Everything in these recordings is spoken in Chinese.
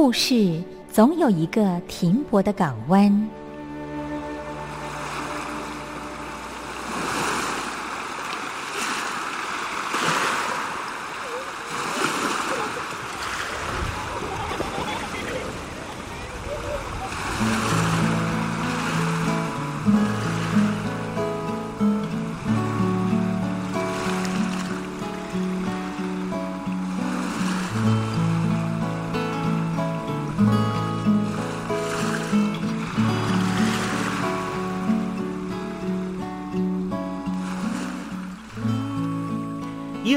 故事总有一个停泊的港湾。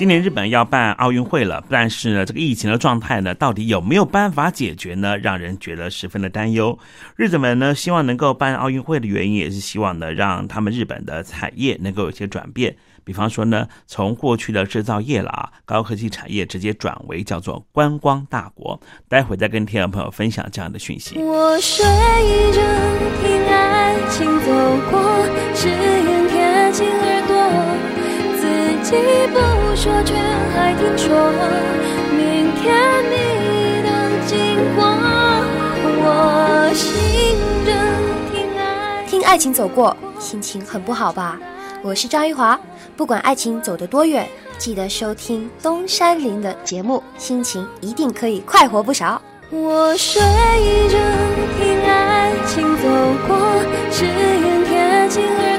今年日本要办奥运会了，但是呢，这个疫情的状态呢，到底有没有办法解决呢？让人觉得十分的担忧。日子们呢，希望能够办奥运会的原因，也是希望呢，让他们日本的产业能够有些转变。比方说呢，从过去的制造业了啊，高科技产业直接转为叫做观光大国。待会再跟听众朋友分享这样的讯息。我睡着听爱情走过，只愿贴近耳朵。自己不说，却还听说明天你的经过。我醒着听爱听爱情走过，心情很不好吧？我是张玉华，不管爱情走得多远，记得收听东山林的节目，心情一定可以快活不少。我睡着听爱情走过，只愿贴近耳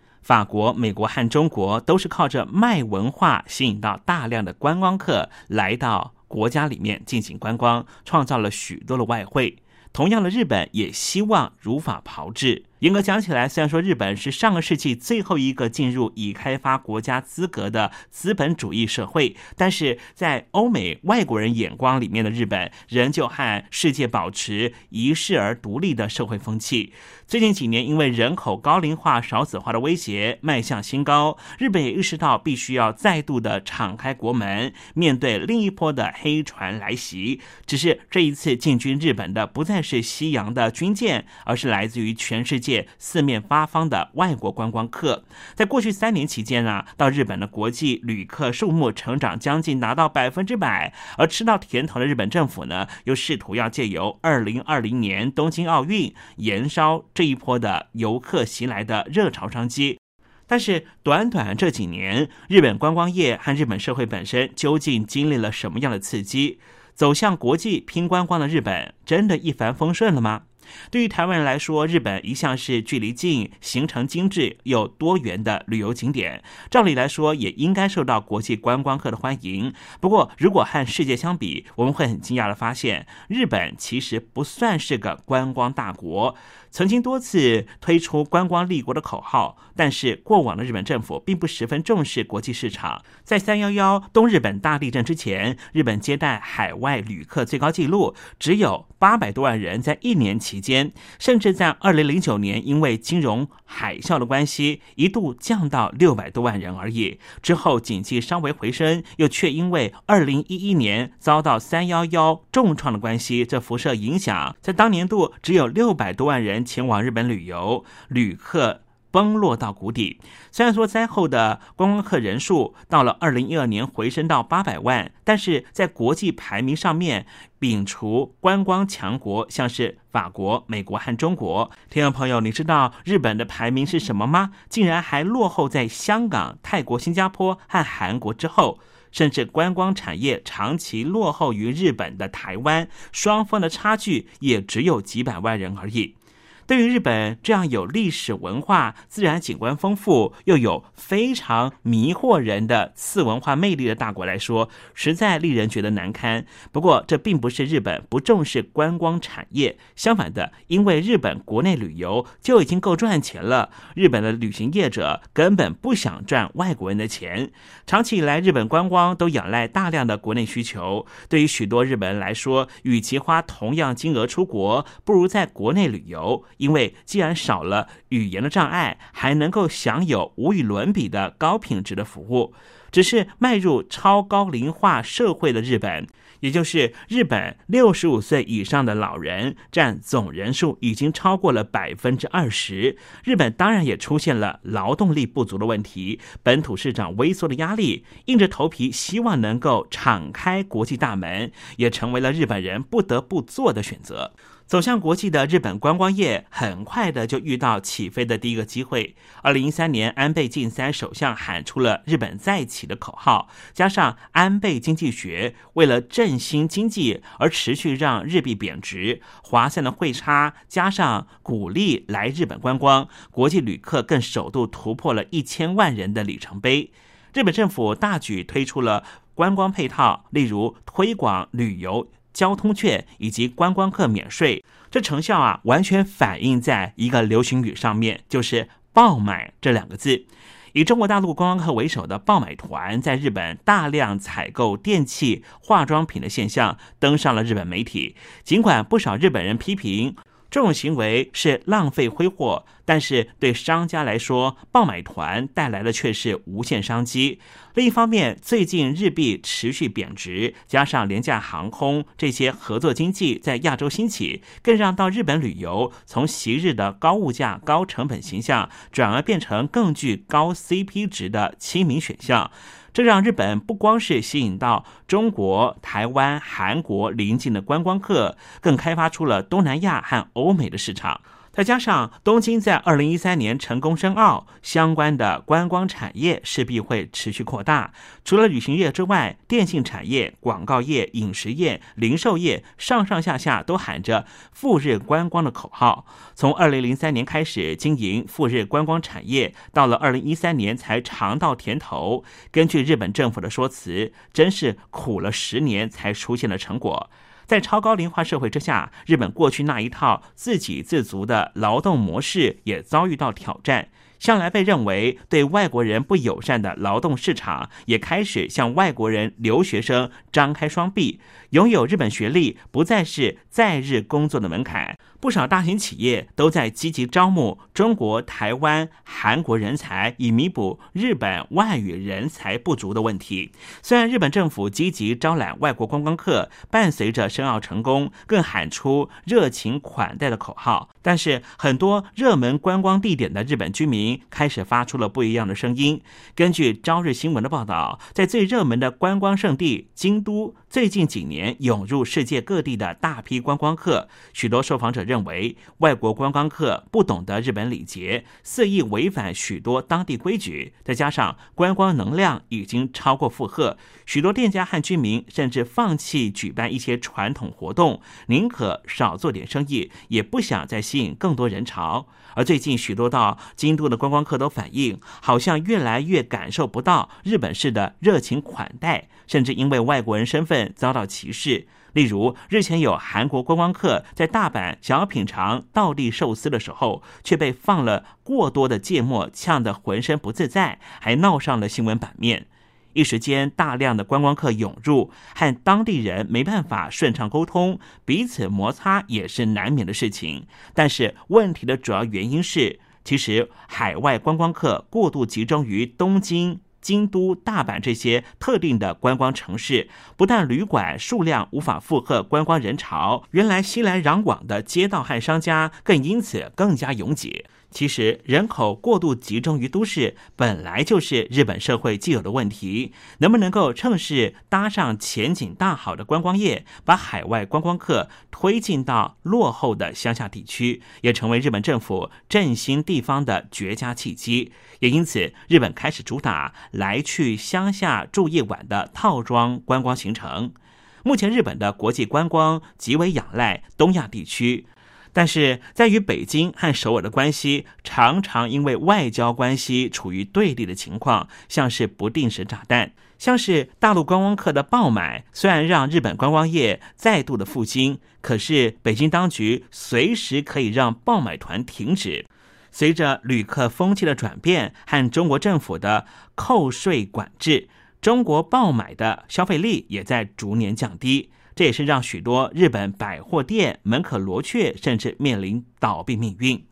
法国、美国和中国都是靠着卖文化吸引到大量的观光客来到国家里面进行观光，创造了许多的外汇。同样的，日本也希望如法炮制，严格讲起来，虽然说日本是上个世纪最后一个进入已开发国家资格的资本主义社会，但是在欧美外国人眼光里面的日本，仍旧和世界保持一世而独立的社会风气。最近几年，因为人口高龄化、少子化的威胁迈向新高，日本也意识到必须要再度的敞开国门，面对另一波的黑船来袭。只是这一次进军日本的不再是西洋的军舰，而是来自于全世界。四面八方的外国观光客，在过去三年期间啊，到日本的国际旅客数目成长将近达到百分之百。而吃到甜头的日本政府呢，又试图要借由二零二零年东京奥运延烧这一波的游客袭来的热潮商机。但是短短这几年，日本观光业和日本社会本身究竟经历了什么样的刺激？走向国际拼观光的日本，真的一帆风顺了吗？对于台湾人来说，日本一向是距离近、行程精致又多元的旅游景点，照理来说也应该受到国际观光客的欢迎。不过，如果和世界相比，我们会很惊讶的发现，日本其实不算是个观光大国。曾经多次推出观光立国的口号，但是过往的日本政府并不十分重视国际市场。在三幺幺东日本大地震之前，日本接待海外旅客最高纪录只有八百多万人，在一年期间，甚至在二零零九年因为金融海啸的关系，一度降到六百多万人而已。之后景气稍微回升，又却因为二零一一年遭到三幺幺重创的关系，这辐射影响，在当年度只有六百多万人。前往日本旅游，旅客崩落到谷底。虽然说灾后的观光客人数到了二零一二年回升到八百万，但是在国际排名上面，摒除观光强国，像是法国、美国和中国，听众朋友，你知道日本的排名是什么吗？竟然还落后在香港、泰国、新加坡和韩国之后。甚至观光产业长期落后于日本的台湾，双方的差距也只有几百万人而已。对于日本这样有历史文化、自然景观丰富又有非常迷惑人的次文化魅力的大国来说，实在令人觉得难堪。不过，这并不是日本不重视观光产业，相反的，因为日本国内旅游就已经够赚钱了，日本的旅行业者根本不想赚外国人的钱。长期以来，日本观光都仰赖大量的国内需求。对于许多日本人来说，与其花同样金额出国，不如在国内旅游。因为既然少了语言的障碍，还能够享有无与伦比的高品质的服务。只是迈入超高龄化社会的日本，也就是日本六十五岁以上的老人占总人数已经超过了百分之二十。日本当然也出现了劳动力不足的问题，本土市场微缩的压力，硬着头皮希望能够敞开国际大门，也成为了日本人不得不做的选择。走向国际的日本观光业，很快的就遇到起飞的第一个机会。二零一三年，安倍晋三首相喊出了“日本再起”的口号，加上安倍经济学为了振兴经济而持续让日币贬值，划算的汇差，加上鼓励来日本观光，国际旅客更首度突破了一千万人的里程碑。日本政府大举推出了观光配套，例如推广旅游。交通券以及观光客免税，这成效啊，完全反映在一个流行语上面，就是“爆买”这两个字。以中国大陆观光客为首的爆买团，在日本大量采购电器、化妆品的现象，登上了日本媒体。尽管不少日本人批评。这种行为是浪费挥霍，但是对商家来说，爆买团带来的却是无限商机。另一方面，最近日币持续贬值，加上廉价航空这些合作经济在亚洲兴起，更让到日本旅游从昔日的高物价、高成本形象，转而变成更具高 CP 值的亲民选项。这让日本不光是吸引到中国、台湾、韩国临近的观光客，更开发出了东南亚和欧美的市场。再加上东京在二零一三年成功申奥，相关的观光产业势必会持续扩大。除了旅行业之外，电信产业、广告业、饮食业、零售业上上下下都喊着赴日观光的口号。从二零零三年开始经营赴日观光产业，到了二零一三年才尝到甜头。根据日本政府的说辞，真是苦了十年才出现了成果。在超高龄化社会之下，日本过去那一套自给自足的劳动模式也遭遇到挑战。向来被认为对外国人不友善的劳动市场，也开始向外国人留学生张开双臂。拥有日本学历不再是在日工作的门槛。不少大型企业都在积极招募中国、台湾、韩国人才，以弥补日本外语人才不足的问题。虽然日本政府积极招揽外国观光客，伴随着申奥成功，更喊出热情款待的口号，但是很多热门观光地点的日本居民开始发出了不一样的声音。根据朝日新闻的报道，在最热门的观光胜地京都，最近几年涌入世界各地的大批观光客，许多受访者。认为外国观光客不懂得日本礼节，肆意违反许多当地规矩，再加上观光能量已经超过负荷，许多店家和居民甚至放弃举办一些传统活动，宁可少做点生意，也不想再吸引更多人潮。而最近许多到京都的观光客都反映，好像越来越感受不到日本式的热情款待，甚至因为外国人身份遭到歧视。例如，日前有韩国观光客在大阪想要品尝道地寿司的时候，却被放了过多的芥末呛得浑身不自在，还闹上了新闻版面。一时间，大量的观光客涌入，和当地人没办法顺畅沟通，彼此摩擦也是难免的事情。但是，问题的主要原因是，其实海外观光客过度集中于东京。京都、大阪这些特定的观光城市，不但旅馆数量无法负荷观光人潮，原来熙来攘往的街道和商家更因此更加拥挤。其实，人口过度集中于都市，本来就是日本社会既有的问题。能不能够趁势搭上前景大好的观光业，把海外观光客推进到落后的乡下地区，也成为日本政府振兴地方的绝佳契机。也因此，日本开始主打来去乡下住一晚的套装观光行程。目前，日本的国际观光极为仰赖东亚地区。但是在与北京和首尔的关系，常常因为外交关系处于对立的情况，像是不定时炸弹，像是大陆观光客的爆买，虽然让日本观光业再度的复兴，可是北京当局随时可以让爆买团停止。随着旅客风气的转变和中国政府的扣税管制，中国爆买的消费力也在逐年降低。这也是让许多日本百货店门可罗雀，甚至面临倒闭命运。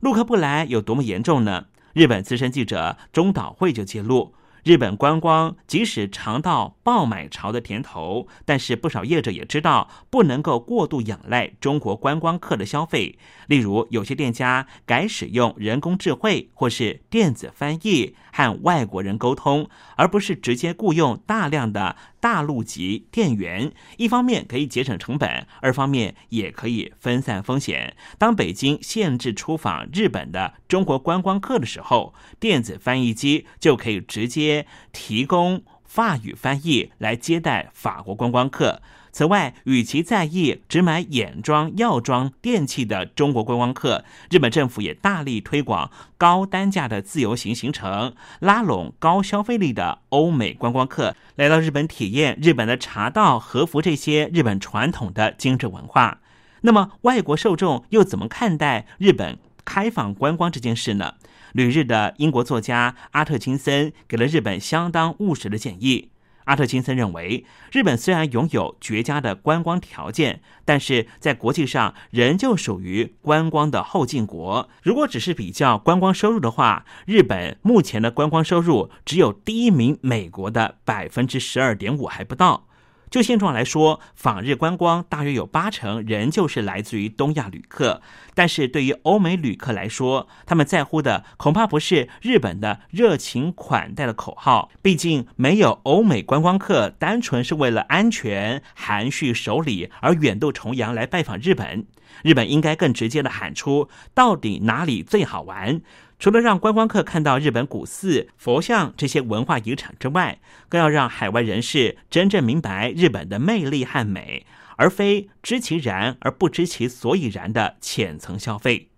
陆客不来有多么严重呢？日本资深记者中岛惠就揭露。日本观光即使尝到爆买潮的甜头，但是不少业者也知道不能够过度仰赖中国观光客的消费。例如，有些店家改使用人工智慧或是电子翻译和外国人沟通，而不是直接雇佣大量的大陆籍店员。一方面可以节省成本，二方面也可以分散风险。当北京限制出访日本的中国观光客的时候，电子翻译机就可以直接。提供法语翻译来接待法国观光客。此外，与其在意只买眼妆、药妆、电器的中国观光客，日本政府也大力推广高单价的自由行行程，拉拢高消费力的欧美观光客来到日本体验日本的茶道、和服这些日本传统的精致文化。那么，外国受众又怎么看待日本开放观光这件事呢？旅日的英国作家阿特金森给了日本相当务实的建议。阿特金森认为，日本虽然拥有绝佳的观光条件，但是在国际上仍旧属于观光的后进国。如果只是比较观光收入的话，日本目前的观光收入只有第一名美国的百分之十二点五还不到。就现状来说，访日观光大约有八成仍旧是来自于东亚旅客。但是对于欧美旅客来说，他们在乎的恐怕不是日本的热情款待的口号。毕竟，没有欧美观光客单纯是为了安全、含蓄守礼而远渡重洋来拜访日本。日本应该更直接的喊出到底哪里最好玩。除了让观光客看到日本古寺、佛像这些文化遗产之外，更要让海外人士真正明白日本的魅力和美，而非知其然而不知其所以然的浅层消费。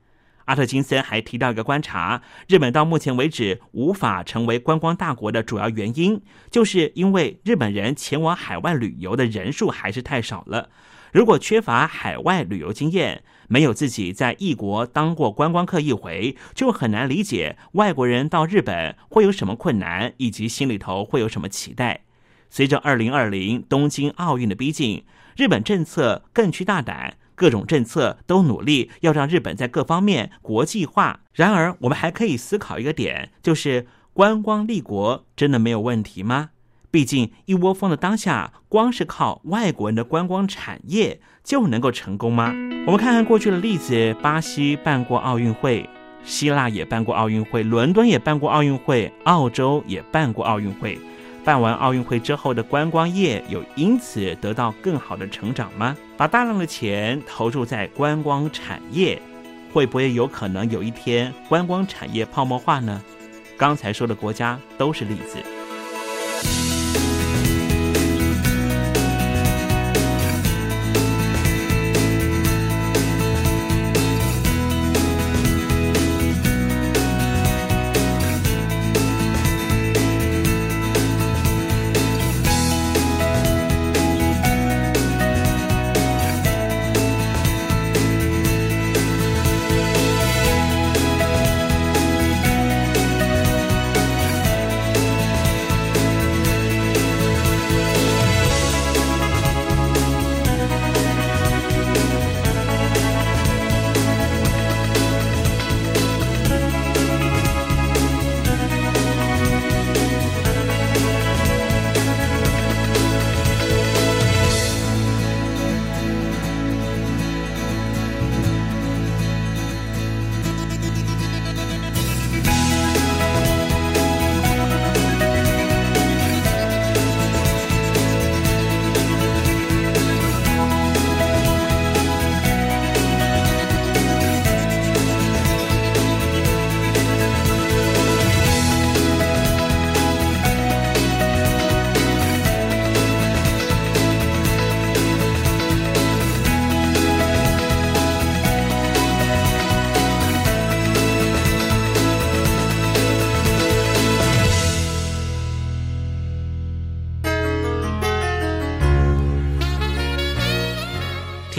阿特金森还提到一个观察：日本到目前为止无法成为观光大国的主要原因，就是因为日本人前往海外旅游的人数还是太少了。如果缺乏海外旅游经验，没有自己在异国当过观光客一回，就很难理解外国人到日本会有什么困难，以及心里头会有什么期待。随着二零二零东京奥运的逼近，日本政策更趋大胆，各种政策都努力要让日本在各方面国际化。然而，我们还可以思考一个点，就是观光立国真的没有问题吗？毕竟一窝蜂的当下，光是靠外国人的观光产业就能够成功吗？我们看看过去的例子：巴西办过奥运会，希腊也办过奥运会，伦敦也办过奥运会，澳洲也办过奥运会。办完奥运会之后的观光业有因此得到更好的成长吗？把大量的钱投入在观光产业，会不会有可能有一天观光产业泡沫化呢？刚才说的国家都是例子。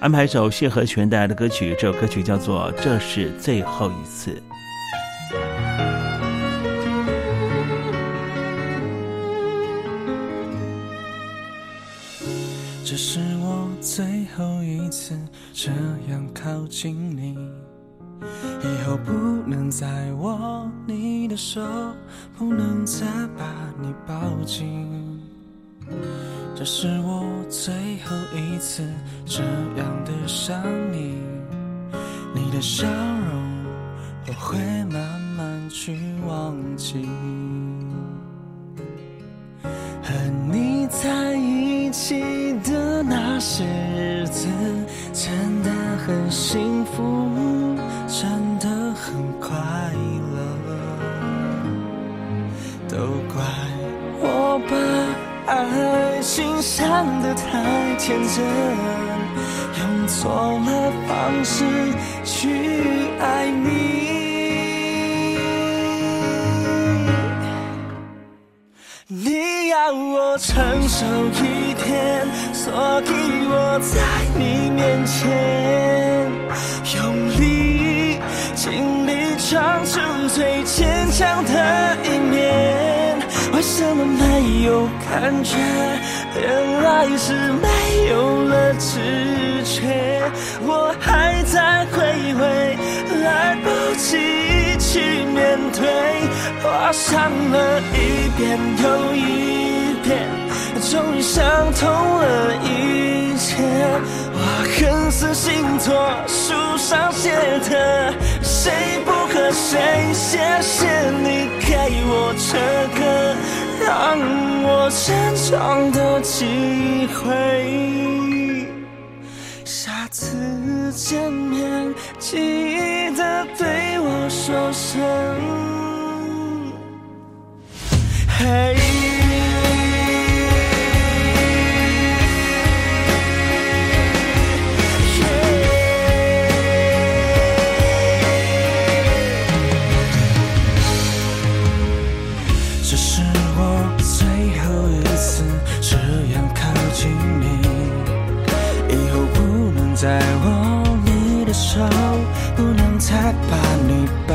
安排一首谢和弦带来的歌曲，这首歌曲叫做《这是最后一次》。这是我最后一次这样靠近你，以后不能再握你的手，不能再把你抱紧。这是我最后一次这样的想你，你的笑容我会慢慢去忘记。和你在一起的那些日子真的很幸福，爱情想得太天真，用错了方式去爱你。你要我承受一点，所以我在你面前用力尽力装出最坚强的一面。为什么没有感觉？原来是没有了知觉。我还在回味，来不及去面对。我想了一遍又一遍，终于想通了一切。我恨死星座书上写的，谁不谁？谢谢你给我这个让我成长的机会。下次见面，记得对我说声，嘿。再握你的手，不能再把你抱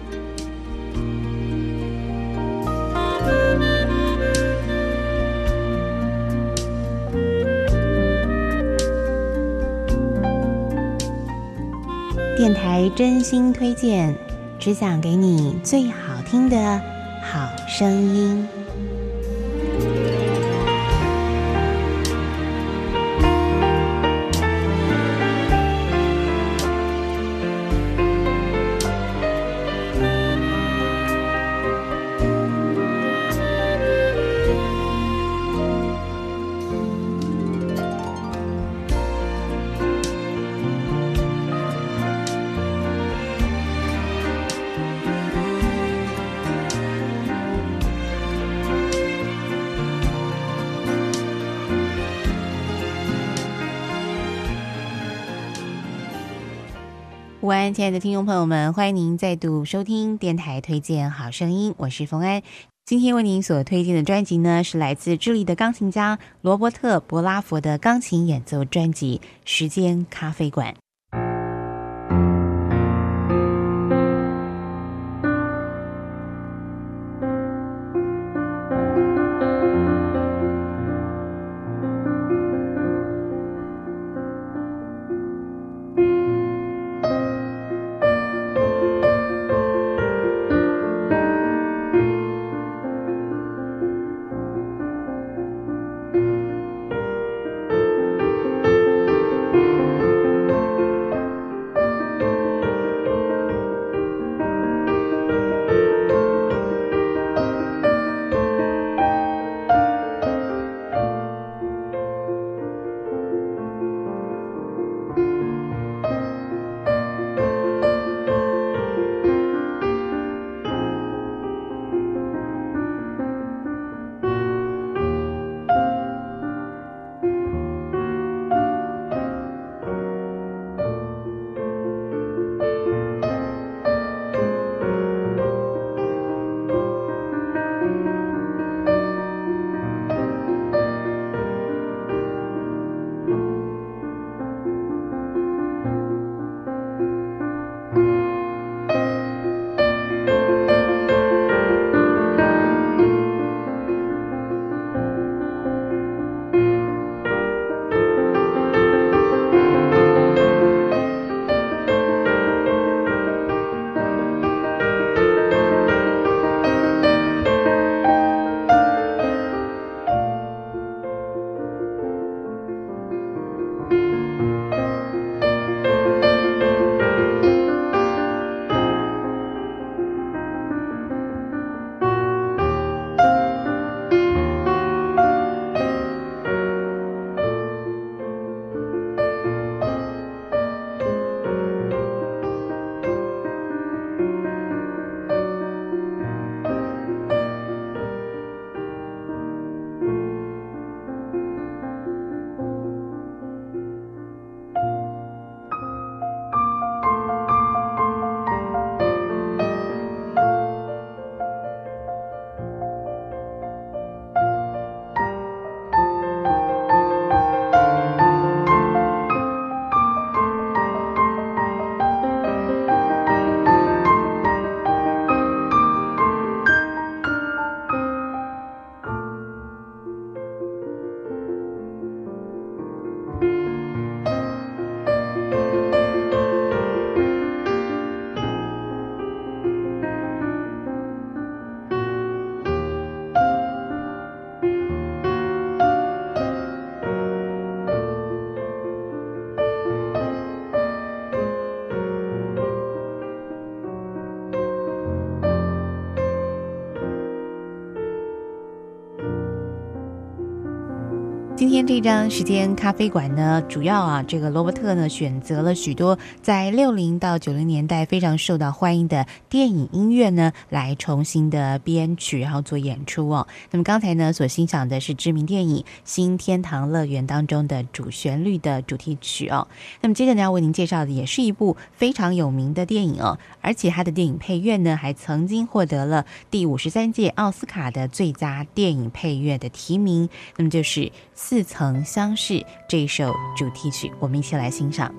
电台真心推荐，只想给你最好听的好声音。安，亲爱的听众朋友们，欢迎您再度收听电台推荐好声音，我是冯安。今天为您所推荐的专辑呢，是来自智利的钢琴家罗伯特·博拉佛的钢琴演奏专辑《时间咖啡馆》。今天这张时间咖啡馆呢，主要啊，这个罗伯特呢选择了许多在六零到九零年代非常受到欢迎的电影音乐呢，来重新的编曲，然后做演出哦。那么刚才呢所欣赏的是知名电影《新天堂乐园》当中的主旋律的主题曲哦。那么接着呢要为您介绍的也是一部非常有名的电影哦，而且它的电影配乐呢还曾经获得了第五十三届奥斯卡的最佳电影配乐的提名。那么就是似曾相识这一首主题曲，我们一起来欣赏。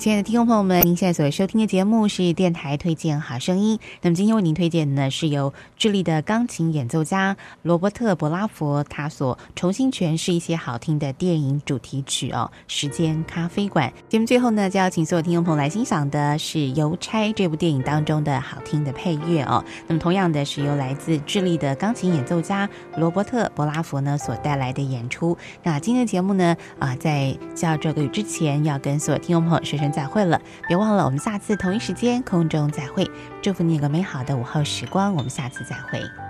亲爱的听众朋友们，您现在所收听的节目是电台推荐好声音。那么今天为您推荐的呢，是由智利的钢琴演奏家罗伯特·博拉佛他所重新诠释一些好听的电影主题曲哦，《时间咖啡馆》。节目最后呢，就要请所有听众朋友来欣赏的是《邮差》这部电影当中的好听的配乐哦。那么同样的是由来自智利的钢琴演奏家罗伯特·博拉佛呢所带来的演出。那今天的节目呢，啊，在叫这个语之前，要跟所有听众朋友说声。再会了，别忘了我们下次同一时间空中再会。祝福你有个美好的午后时光，我们下次再会。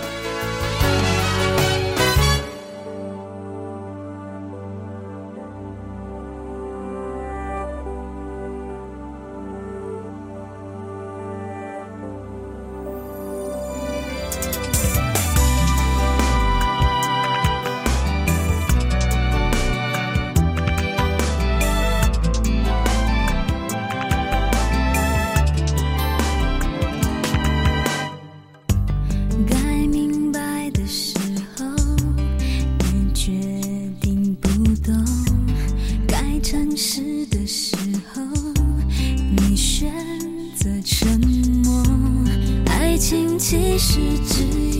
的时候你选择沉默爱情其实只